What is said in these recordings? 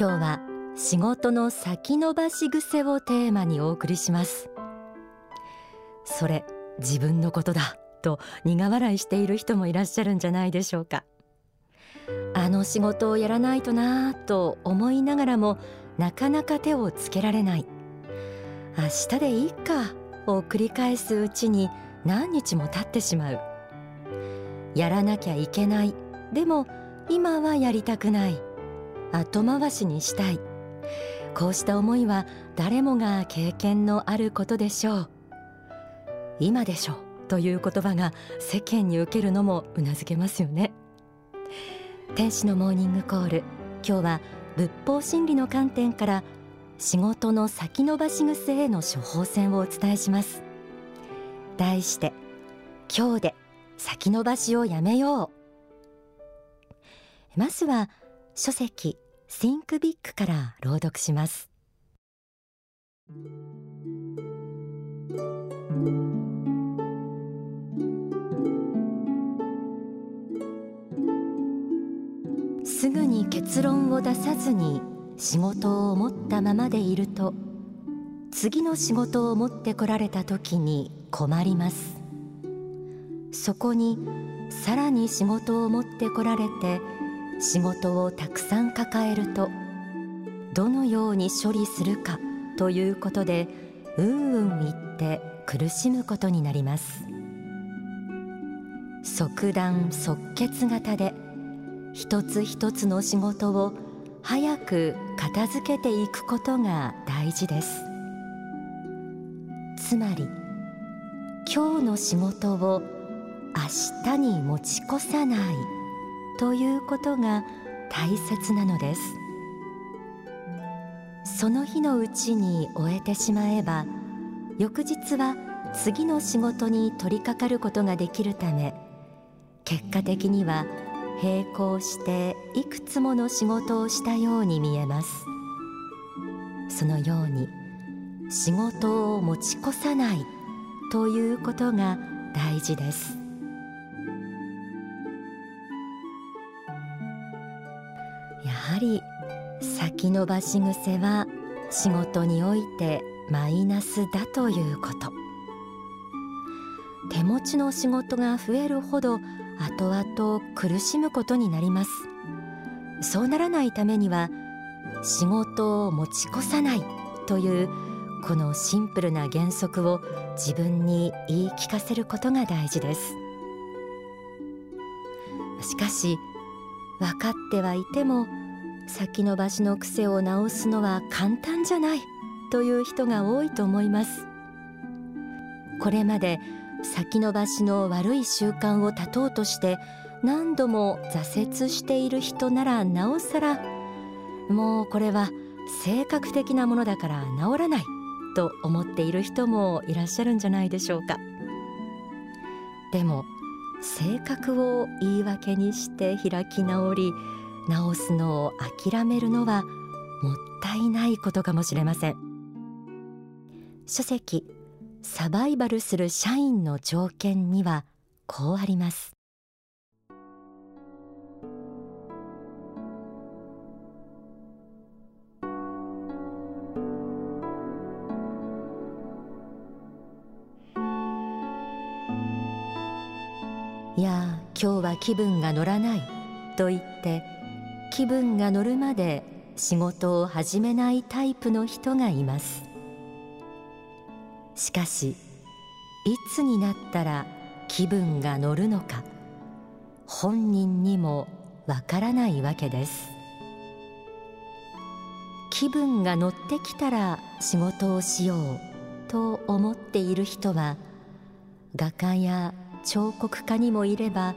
今日は仕事の先延ばし癖をテーマにお送りします。それ自分のことだと苦笑いしている人もいらっしゃるんじゃないでしょうか。あの仕事をやらないとなぁと思いながらもなかなか手をつけられない。明日でいいかを繰り返すうちに何日も経ってしまう。やらなきゃいけない。でも今はやりたくない。後回しにしたい。こうした思いは誰もが経験のあることでしょう。今でしょという言葉が世間に受けるのもうなずけますよね。天使のモーニングコール。今日は仏法真理の観点から仕事の先延ばし癖への処方箋をお伝えします。題して今日で先延ばしをやめよう。まずは書籍 Think Big から朗読します。すぐに結論を出さずに仕事を持ったままでいると次の仕事を持ってこられた時に困ります。そこにさらに仕事を持ってこられて仕事をたくさん抱えるとどのように処理するかということでうんうん言って苦しむことになります。即断即決型で一つ一つの仕事を早く片付けていくことが大事です。つまり今日の仕事を明日に持ち越さないということが大切なのです。その日のうちに終えてしまえば翌日は次の仕事に取り掛かることができるため結果的には並行していくつもの仕事をしたように見えます。そのように仕事を持ち越さないということが大事です。先延ばし癖は仕事においてマイナスだということ。手持ちの仕事が増えるほど後々苦しむことになります。そうならないためには仕事を持ち越さないというこのシンプルな原則を自分に言い聞かせることが大事です。しかし分かってはいても先延ばしの癖を直すのは簡単じゃないという人が多いと思います。これまで先延ばしの悪い習慣を断とうとして何度も挫折している人ならなおさらもうこれは性格的なものだから治らないと思っている人もいらっしゃるんじゃないでしょうか。でも性格を言い訳にして開き直り直すのを諦めるのはもったいないことかもしれません。書籍サバイバルする社員の条件にはこうあります。いや今日は気分が乗らないと言って気分が乗るまで仕事を始めないタイプの人がいます。しかしいつになったら気分が乗るのか本人にもわからないわけです。気分が乗ってきたら仕事をしようと思っている人は画家や彫刻家にもいれば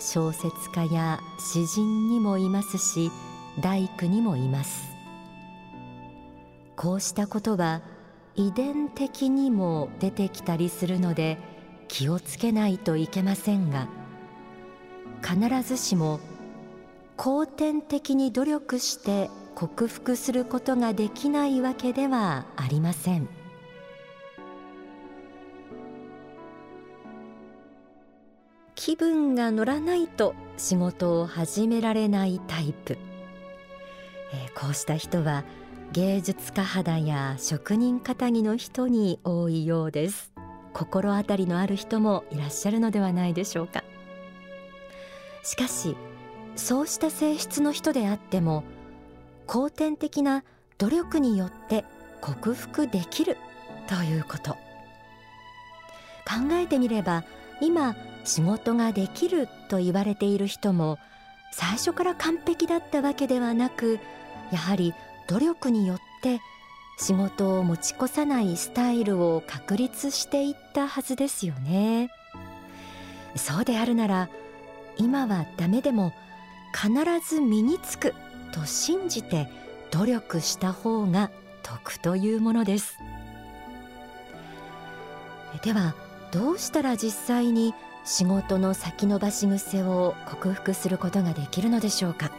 小説家や詩人にもいますし大工にもいます。こうしたことは遺伝的にも出てきたりするので気をつけないといけませんが必ずしも後天的に努力して克服することができないわけではありません。気分が乗らないと仕事を始められないタイプ。えこうした人は芸術家肌や職人肌着の人に多いようです。心当たりのある人もいらっしゃるのではないでしょうか。しかしそうした性質の人であっても後天的な努力によって克服できるということ。考えてみれば今仕事ができると言われている人も最初から完璧だったわけではなくやはり努力によって仕事を持ち越さないスタイルを確立していったはずですよね。そうであるなら今はダメでも必ず身につくと信じて努力した方が得というものです。ではどうしたら実際に仕事の先延ばし癖を克服することができるのでしょうか？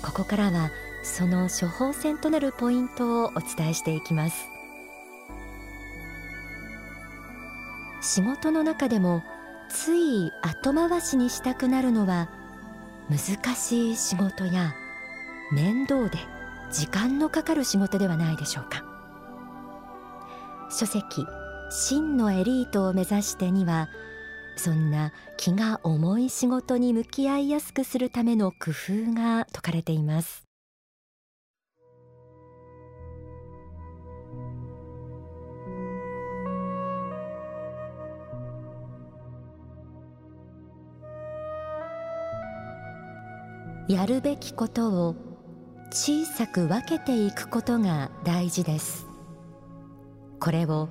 ここからはその処方箋となるポイントをお伝えしていきます。仕事の中でもつい後回しにしたくなるのは難しい仕事や面倒で時間のかかる仕事ではないでしょうか？書籍真のエリートを目指してにはそんな気が重い仕事に向き合いやすくするための工夫が説かれています。やるべきことを小さく分けていくことが大事です。これを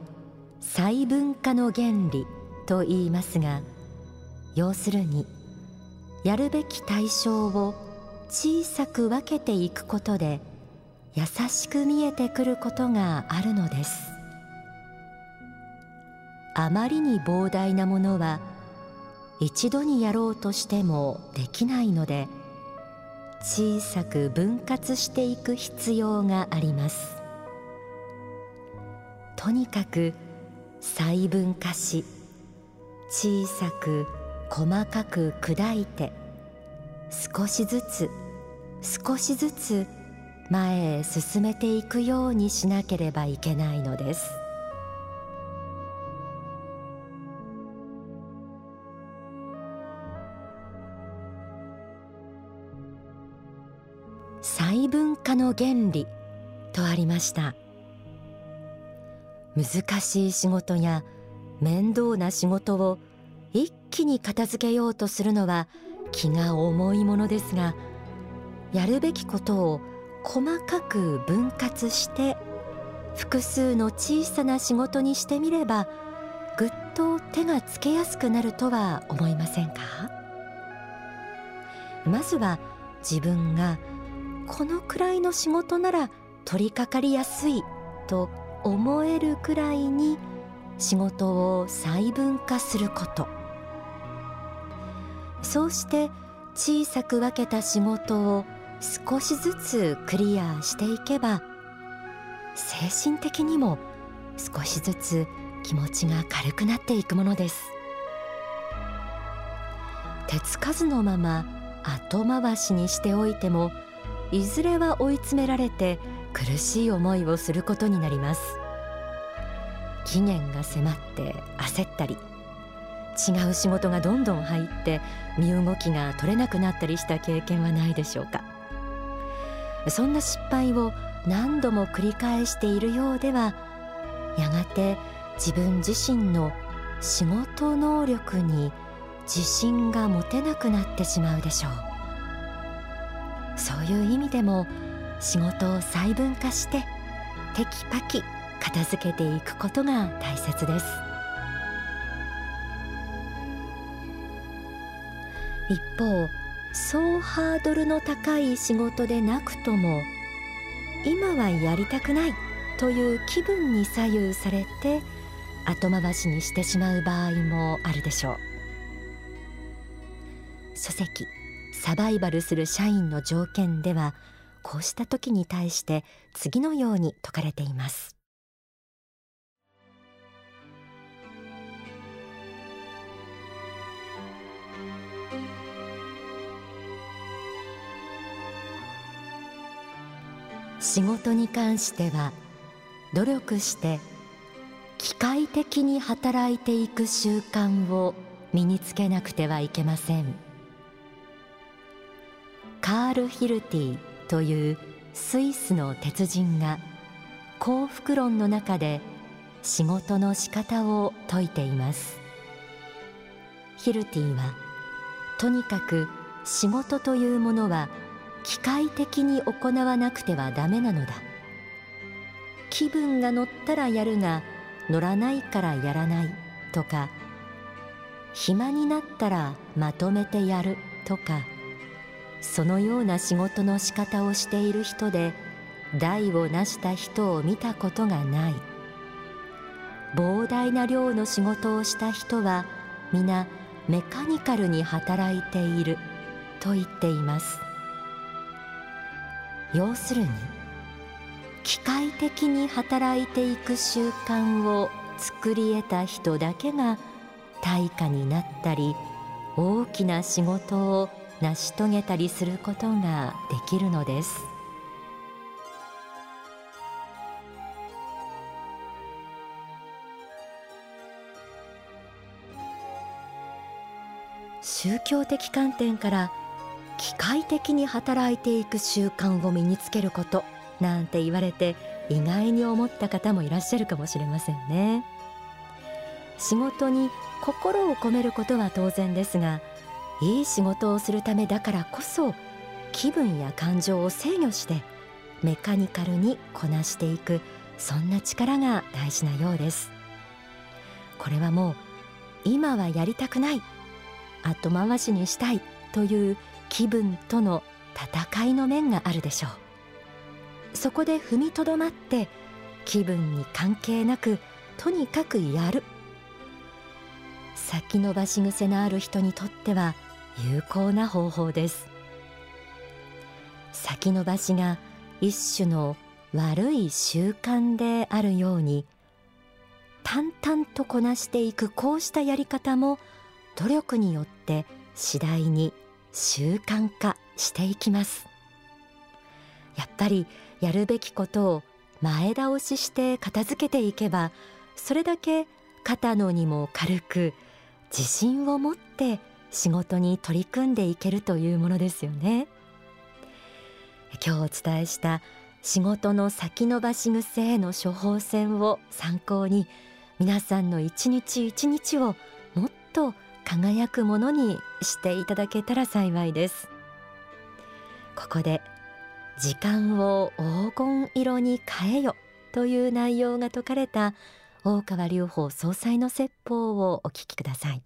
細分化の原理と言いますが要するにやるべき対象を小さく分けていくことで優しく見えてくることがあるのです。あまりに膨大なものは一度にやろうとしてもできないので小さく分割していく必要があります。とにかく細分化し小さく細かく砕いて少しずつ少しずつ前へ進めていくようにしなければいけないのです。細分化の原理とありました。難しい仕事や面倒な仕事を一気に片付けようとするのは気が重いものですがやるべきことを細かく分割して複数の小さな仕事にしてみればぐっと手がつけやすくなるとは思いませんか？まずは自分がこのくらいの仕事なら取り掛かりやすいと思えるくらいに仕事を細分化すること。そうして小さく分けた仕事を少しずつクリアしていけば精神的にも少しずつ気持ちが軽くなっていくものです。手つかずのまま後回しにしておいてもいずれは追い詰められて苦しい思いをすることになります。期限が迫って焦ったり違う仕事がどんどん入って身動きが取れなくなったりした経験はないでしょうか。そんな失敗を何度も繰り返しているようではやがて自分自身の仕事能力に自信が持てなくなってしまうでしょう。そういう意味でも仕事を細分化してテキパキ片付けていくことが大切です。一方そうハードルの高い仕事でなくとも今はやりたくないという気分に左右されて後回しにしてしまう場合もあるでしょう。書籍サバイバルする社員の条件ではこうした時に対して次のように説かれています。仕事に関しては努力して機械的に働いていく習慣を身につけなくてはいけません。カール・ヒルティというスイスの鉄人が幸福論の中で仕事の仕方を説いています。ヒルティはとにかく仕事というものは機械的に行わなくてはダメなのだ。気分が乗ったらやるが乗らないからやらないとか暇になったらまとめてやるとかそのような仕事の仕方をしている人で代を成した人を見たことがない。膨大な量の仕事をした人は皆メカニカルに働いていると言っています。要するに機械的に働いていく習慣を作り得た人だけが対価になったり大きな仕事を成し遂げたりすることができるのです。宗教的観点から機械的に働いていく習慣を身につけることなんて言われて意外に思った方もいらっしゃるかもしれませんね。仕事に心を込めることは当然ですがいい仕事をするためだからこそ気分や感情を制御してメカニカルにこなしていくそんな力が大事なようです。これはもう今はやりたくない後回しにしたいという気分との戦いの面があるでしょう。そこで踏みとどまって気分に関係なくとにかくやる。先延ばし癖のある人にとっては有効な方法です。先延ばしが一種の悪い習慣であるように淡々とこなしていくこうしたやり方も努力によって次第に習慣化していきます。やっぱりやるべきことを前倒しして片付けていけばそれだけ肩の荷も軽く自信を持って仕事に取り組んでいけるというものですよね。今日お伝えした仕事の先延ばし癖への処方箋を参考に皆さんの一日一日をもっと輝くものにしていただけたら幸いです。ここで時間を黄金色に変えよという内容が説かれた大川隆法総裁の説法をお聞きください。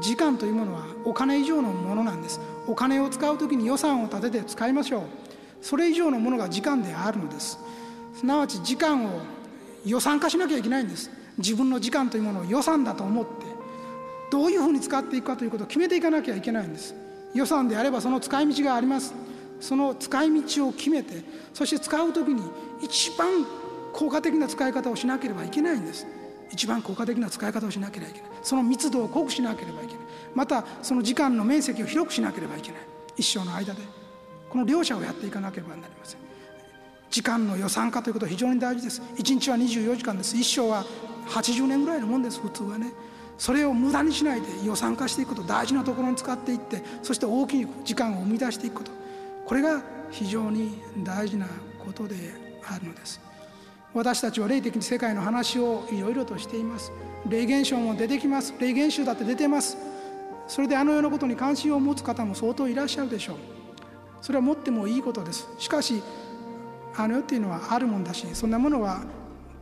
時間というものはお金以上のものなんです。お金を使う時に予算を立てて使いましょう。それ以上のものが時間であるのです。すなわち時間を予算化しなきゃいけないんです。自分の時間というものを予算だと思って。どういうふうに使っていくかということを決めていかなきゃいけないんです。予算であればその使い道があります。その使い道を決めてそして使う時に一番効果的な使い方をしなければいけないんです。一番効果的な使い方をしなければいけない。その密度を濃くしなければいけない。またその時間の面積を広くしなければいけない。一生の間で。この両者をやっていかなければなりません。時間の予算化ということは非常に大事です。一日は24時間です。一生は80年ぐらいのもんです。普通はね。それを無駄にしないで予算化していくこと大事なところに使っていってそして大きい時間を生み出していくこと。これが非常に大事なことであるのです。私たちは霊的に世界の話をいろいろとしています。霊現象も出てきます。霊現象だって出てます。それであの世のことに関心を持つ方も相当いらっしゃるでしょう。それは持ってもいいことです。しかしあの世っていうのはあるもんだしそんなものは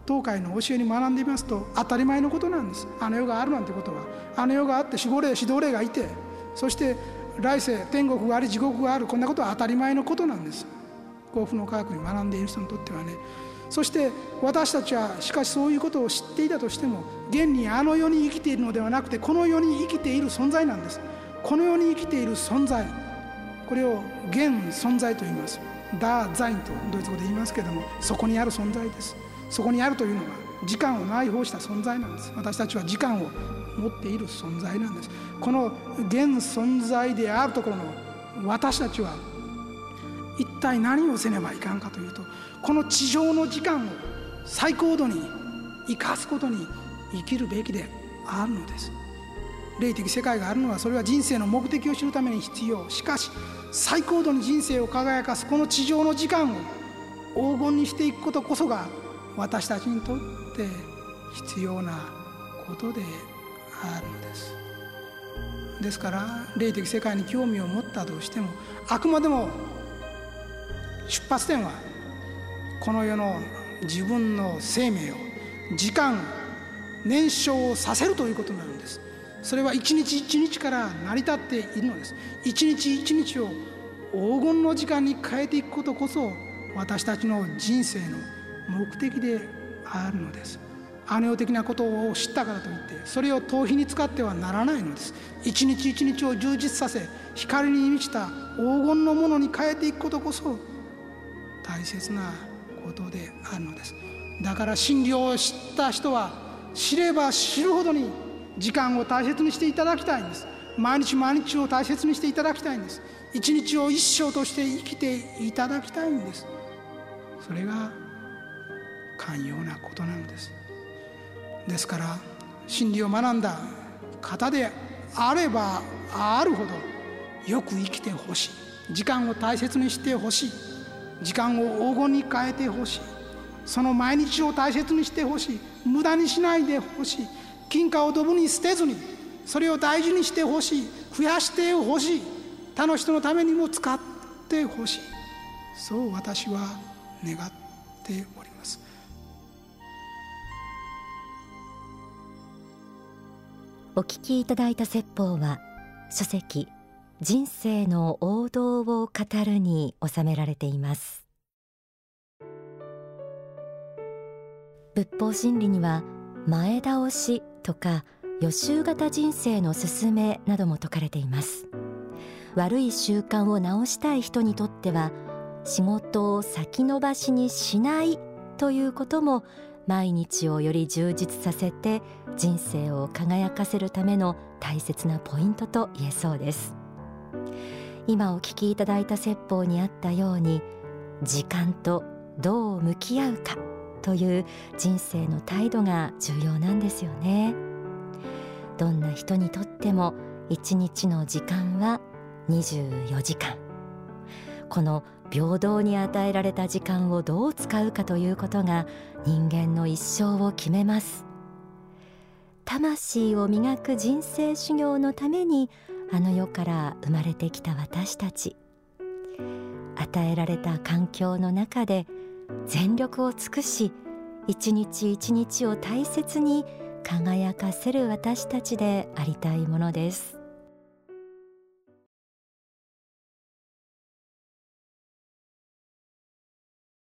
東海の教えに学んでいますと当たり前のことなんです。あの世があるなんてことは。あの世があって守護霊指導霊がいてそして来世天国があり地獄があるこんなことは当たり前のことなんです。幸福の科学に学んでいる人にとってはね。そして私たちはしかしそういうことを知っていたとしても現にあの世に生きているのではなくてこの世に生きている存在なんです。この世に生きている存在。これを現存在と言います。ダーザインとドイツ語で言いますけれどもそこにある存在です。そこにあるというのは時間を内包した存在なんです。私たちは時間を持っている存在なんです。この現存在であるところの私たちは一体何をせねばいかんかというとこの地上の時間を最高度に生かすことに生きるべきであるのです。霊的世界があるのはそれは人生の目的を知るために必要。しかし最高度に人生を輝かすこの地上の時間を黄金にしていくことこそが私たちにとって必要なことであるのです。ですから霊的世界に興味を持ったとしてもあくまでも出発点はこの世の自分の生命を時間燃焼させるということになるんです。それは一日一日から成り立っているのです。一日一日を黄金の時間に変えていくことこそ私たちの人生の目的であるのです。アネオ的なことを知ったからといってそれを逃避に使ってはならないのです。一日一日を充実させ光に満ちた黄金のものに変えていくことこそ大切なことであるのです。だから真理を知った人は知れば知るほどに時間を大切にしていただきたいんです。毎日毎日を大切にしていただきたいんです。一日を一生として生きていただきたいんです。それが寛容なことなのです。ですから真理を学んだ方であればあるほどよく生きてほしい。時間を大切にしてほしい。時間を黄金に変えてほしい。その毎日を大切にしてほしい。無駄にしないでほしい。金貨をドブに捨てずにそれを大事にしてほしい。増やしてほしい。他の人のためにも使ってほしい。そう私は願っております。お聞きいただいた説法は書籍人生の王道を語るに収められています。仏法真理には前倒しとか予習型人生の勧めなども説かれています。悪い習慣を直したい人にとっては仕事を先延ばしにしないということも毎日をより充実させて人生を輝かせるための大切なポイントと言えそうです。今お聞きいただいた説法にあったように時間とどう向き合うかという人生の態度が重要なんですよね。どんな人にとっても一日の時間は24時間。この平等に与えられた時間をどう使うかということが人間の一生を決めます。魂を磨く人生修行のためにあの世から生まれてきた私たち。与えられた環境の中で全力を尽くし一日一日を大切に輝かせる私たちでありたいものです。